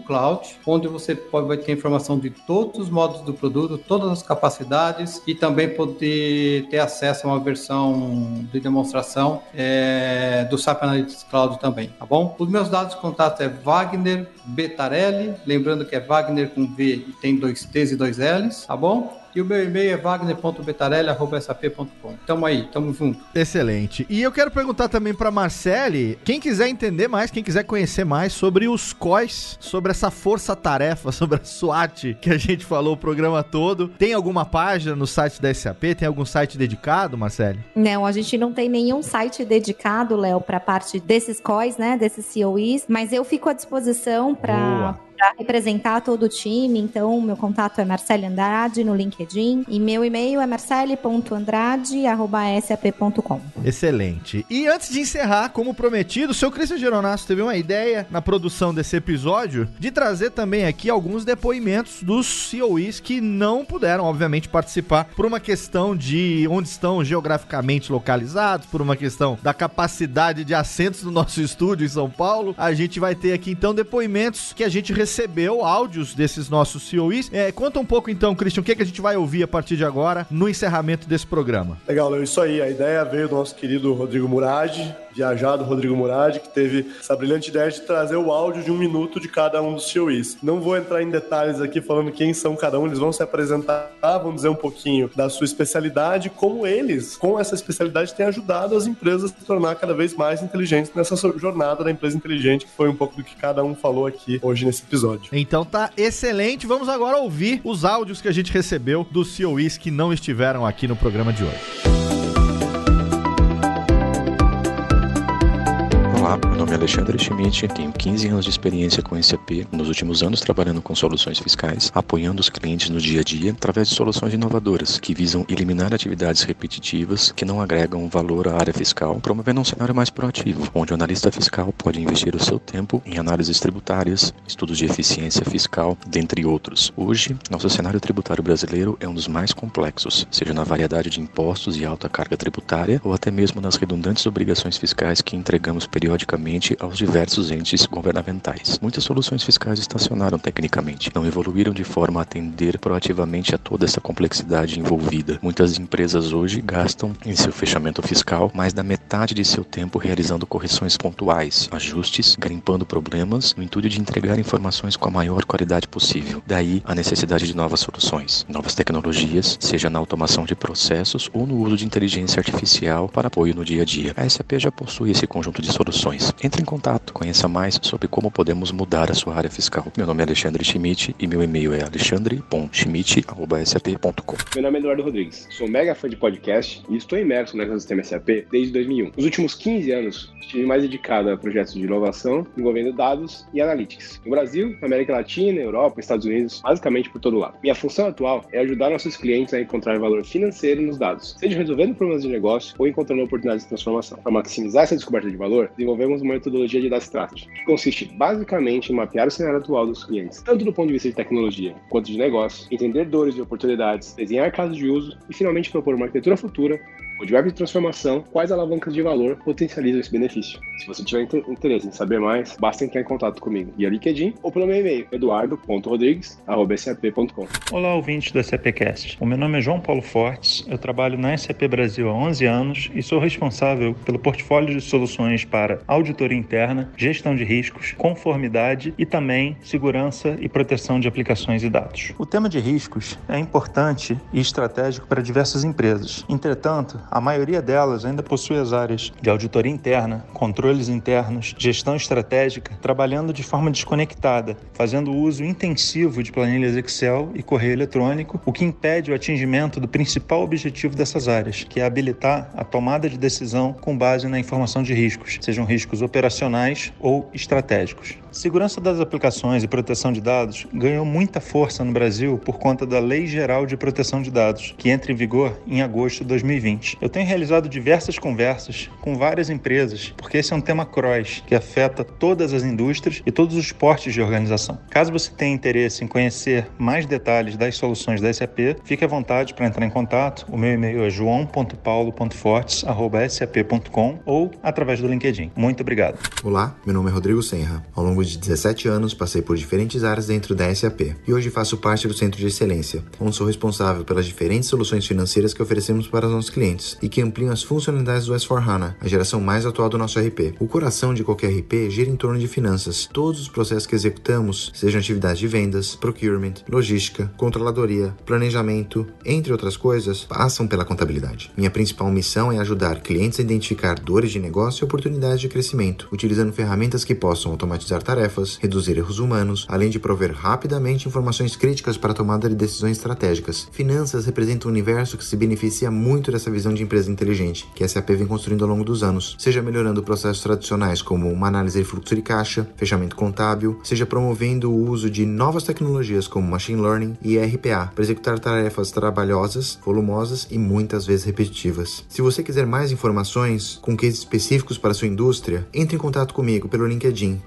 cloud, onde você pode vai ter informação de todos os modos do produto, todas as capacidades e também poder ter acesso a uma versão de demonstração é, do SAP Analytics Cloud também, tá bom? Os meus dados de contato é Wagner Betarelli, lembrando que é Wagner com V e tem dois T's e dois L's, tá bom? E o meu e-mail é wagner.betarelli.sap.com. Tamo aí, tamo junto. Excelente. E eu quero perguntar também para Marcele, quem quiser entender mais, quem quiser conhecer mais sobre os COIs, sobre essa força-tarefa, *laughs* sobre a SWAT que a gente falou o programa todo, tem alguma página no site da SAP? Tem algum site dedicado, Marcele? Não, a gente não tem nenhum site dedicado, Léo, para parte desses COIs, né, desses COEs, mas eu fico à disposição para para representar todo o time. Então, meu contato é Marcele Andrade no LinkedIn e meu e-mail é marcele.andrade@sap.com. Excelente. E antes de encerrar, como prometido, o seu Cristian Geronasso teve uma ideia na produção desse episódio de trazer também aqui alguns depoimentos dos COEs que não puderam, obviamente, participar por uma questão de onde estão geograficamente localizados, por uma questão da capacidade de assentos do nosso *laughs* estúdio em São Paulo. A gente vai ter aqui então depoimentos que a gente recebeu recebeu áudios desses nossos COEs. É, conta um pouco então, Christian, o que, é que a gente vai ouvir a partir de agora no encerramento desse programa. Legal, Léo, isso aí. A ideia veio do nosso querido Rodrigo Murad, viajado Rodrigo Murad, que teve essa brilhante ideia de trazer o áudio de um minuto de cada um dos COEs. Não vou entrar em detalhes aqui falando quem são cada um, eles vão se apresentar, vão dizer um pouquinho da sua especialidade, como eles, com essa especialidade, têm ajudado as empresas a se tornar cada vez mais inteligentes nessa jornada da empresa inteligente, que foi um pouco do que cada um falou aqui hoje nesse episódio. Então tá excelente. Vamos agora ouvir os áudios que a gente recebeu dos COEs que não estiveram aqui no programa de hoje. Olá, meu nome é Alexandre Schmidt, tenho 15 anos de experiência com SAP, nos últimos anos trabalhando com soluções fiscais, apoiando os clientes no dia a dia através de soluções inovadoras que visam eliminar atividades repetitivas que não agregam valor à área fiscal, promovendo um cenário mais proativo, onde o analista fiscal pode investir o seu tempo em análises tributárias, estudos de eficiência fiscal, dentre outros. Hoje, nosso cenário tributário brasileiro é um dos mais complexos, seja na variedade de impostos e alta carga tributária ou até mesmo nas redundantes obrigações fiscais que entregamos periodicamente periodicamente aos diversos entes governamentais. Muitas soluções fiscais estacionaram tecnicamente, não evoluíram de forma a atender proativamente a toda essa complexidade envolvida. Muitas empresas hoje gastam em seu fechamento fiscal mais da metade de seu tempo realizando correções pontuais, ajustes, garimpando problemas, no intuito de entregar informações com a maior qualidade possível. Daí a necessidade de novas soluções, novas tecnologias, seja na automação de processos ou no uso de inteligência artificial para apoio no dia a dia. A SAP já possui esse conjunto de soluções entre em contato, conheça mais sobre como podemos mudar a sua área fiscal. Meu nome é Alexandre Schmidt e meu e-mail é alexandre.schmidt.sap.com. Meu nome é Eduardo Rodrigues, sou mega fã de podcast e estou imerso no ecossistema SAP desde 2001. Nos últimos 15 anos, estive mais dedicado a projetos de inovação envolvendo dados e analytics. No Brasil, América Latina, Europa, Estados Unidos, basicamente por todo lado. Minha função atual é ajudar nossos clientes a encontrar valor financeiro nos dados, seja resolvendo problemas de negócio ou encontrando oportunidades de transformação. Para maximizar essa descoberta de valor, desenvolvemos uma metodologia de Data Strategy, que consiste basicamente em mapear o cenário atual dos clientes, tanto do ponto de vista de tecnologia quanto de negócio, entender dores e oportunidades, desenhar casos de uso e finalmente propor uma arquitetura futura onde web de transformação, quais alavancas de valor potencializam esse benefício. Se você tiver interesse em saber mais, basta entrar em contato comigo via LinkedIn ou pelo meu e-mail, eduardo.rodrigues.sap.com. Olá, ouvintes do SAPcast. O meu nome é João Paulo Fortes, eu trabalho na SAP Brasil há 11 anos e sou responsável pelo portfólio de soluções para auditoria interna, gestão de riscos, conformidade e também segurança e proteção de aplicações e dados. O tema de riscos é importante e estratégico para diversas empresas. Entretanto, a maioria delas ainda possui as áreas de auditoria interna, controles internos, gestão estratégica, trabalhando de forma desconectada, fazendo uso intensivo de planilhas Excel e correio eletrônico, o que impede o atingimento do principal objetivo dessas áreas, que é habilitar a tomada de decisão com base na informação de riscos, sejam riscos operacionais ou estratégicos. Segurança das aplicações e proteção de dados ganhou muita força no Brasil por conta da Lei Geral de Proteção de Dados, que entra em vigor em agosto de 2020. Eu tenho realizado diversas conversas com várias empresas, porque esse é um tema cross que afeta todas as indústrias e todos os portes de organização. Caso você tenha interesse em conhecer mais detalhes das soluções da SAP, fique à vontade para entrar em contato. O meu e-mail é joão.paulo.fortes@sap.com ou através do LinkedIn. Muito obrigado. Olá, meu nome é Rodrigo Senra. Ao longo depois de 17 anos, passei por diferentes áreas dentro da SAP e hoje faço parte do Centro de Excelência, onde sou responsável pelas diferentes soluções financeiras que oferecemos para os nossos clientes e que ampliam as funcionalidades do S4HANA, a geração mais atual do nosso RP. O coração de qualquer RP gira em torno de finanças. Todos os processos que executamos, sejam atividades de vendas, procurement, logística, controladoria, planejamento, entre outras coisas, passam pela contabilidade. Minha principal missão é ajudar clientes a identificar dores de negócio e oportunidades de crescimento, utilizando ferramentas que possam automatizar tarefas, reduzir erros humanos, além de prover rapidamente informações críticas para a tomada de decisões estratégicas. Finanças representam um universo que se beneficia muito dessa visão de empresa inteligente, que a SAP vem construindo ao longo dos anos, seja melhorando processos tradicionais como uma análise de fluxo de caixa, fechamento contábil, seja promovendo o uso de novas tecnologias como machine learning e RPA para executar tarefas trabalhosas, volumosas e muitas vezes repetitivas. Se você quiser mais informações com cases específicos para sua indústria, entre em contato comigo pelo LinkedIn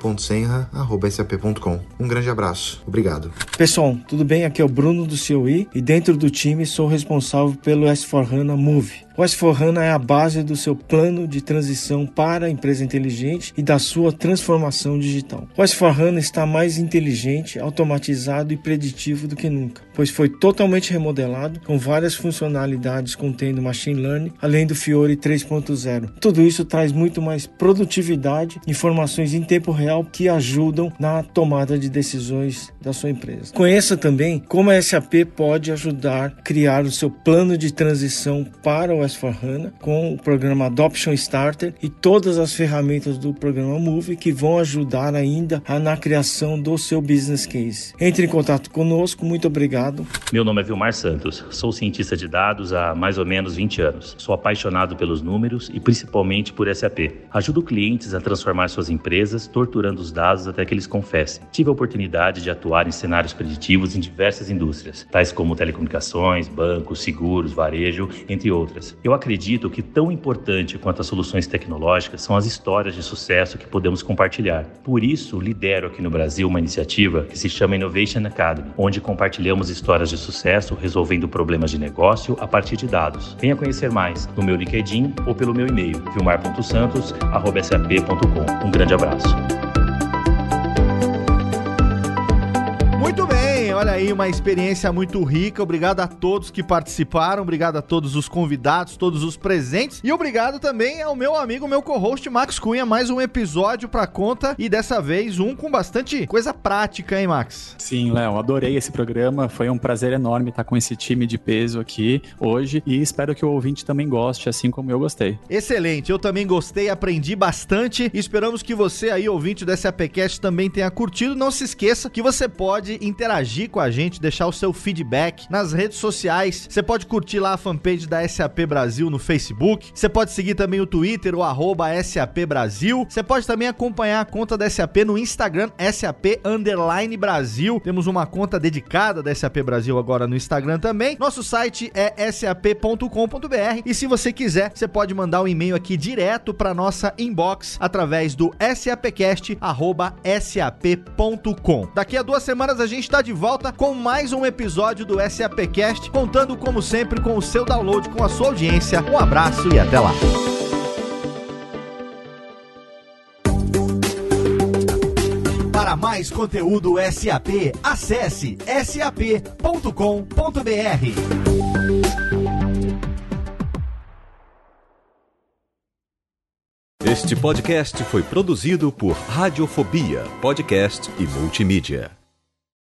rodrigo.senra.sap.com. Um grande abraço. Obrigado. Pessoal, tudo bem? Aqui é o Bruno do COI e dentro do time sou responsável pelo S4HANA Move. O S4HANA é a base do seu plano de transição para a empresa inteligente e da sua transformação digital. O S4HANA está mais inteligente, automatizado e preditivo do que nunca, pois foi totalmente remodelado com várias funcionalidades contendo machine learning, além do Fiori 3.0. Tudo isso traz muito mais produtividade, informações em tempo real que ajudam na tomada de decisões da sua empresa. Conheça também como a SAP pode ajudar a criar o seu plano de transição para o S4HANA com o programa Adoption Starter e todas as ferramentas do programa Move que vão ajudar ainda na criação do seu business case. Entre em contato conosco, muito obrigado. Meu nome é Vilmar Santos, sou cientista de dados há mais ou menos 20 anos. Sou apaixonado pelos números e principalmente por SAP. Ajudo clientes a transformar suas empresas, torturando os dados até que eles confessem. Tive a oportunidade de atuar em cenários preditivos em diversas indústrias, tais como telecomunicações, bancos, seguros, varejo, entre outras. Eu acredito que tão importante quanto as soluções tecnológicas são as histórias de sucesso que podemos compartilhar. Por isso, lidero aqui no Brasil uma iniciativa que se chama Innovation Academy, onde compartilhamos histórias de sucesso resolvendo problemas de negócio a partir de dados. Venha conhecer mais no meu LinkedIn ou pelo meu e-mail, vilmar.santos.sap.com. Um grande abraço. Muito bem, olha aí, uma experiência muito rica. Obrigado a todos que participaram, obrigado a todos os convidados, todos os presentes e obrigado também ao meu amigo, meu co-host Max Cunha, mais um episódio pra conta e dessa vez um com bastante coisa prática, hein, Max? Sim, Léo, adorei esse programa. Foi um prazer enorme estar com esse time de peso aqui hoje e espero que o ouvinte também goste, assim como eu gostei. Excelente, eu também gostei, aprendi bastante esperamos que você aí, ouvinte do SAPcast, também tenha curtido. Não se esqueça que você pode interagir com a gente, deixar o seu feedback nas redes sociais. Você pode curtir lá a fanpage da SAP Brasil no Facebook. Você pode seguir também o Twitter, o arroba SAP Brasil. Você pode também acompanhar a conta da SAP no Instagram, SAP Underline Brasil. Temos uma conta dedicada da SAP Brasil agora no Instagram também. Nosso site é sap.com.br e se você quiser, você pode mandar um e-mail aqui direto para nossa inbox através do sapcast@sap.com. Daqui a duas semanas a gente está de volta com mais um episódio do SAPcast, contando como sempre com o seu download, com a sua audiência. Um abraço e até lá. Para mais conteúdo SAP, acesse sap.com.br. Este podcast foi produzido por Radiofobia, podcast e multimídia.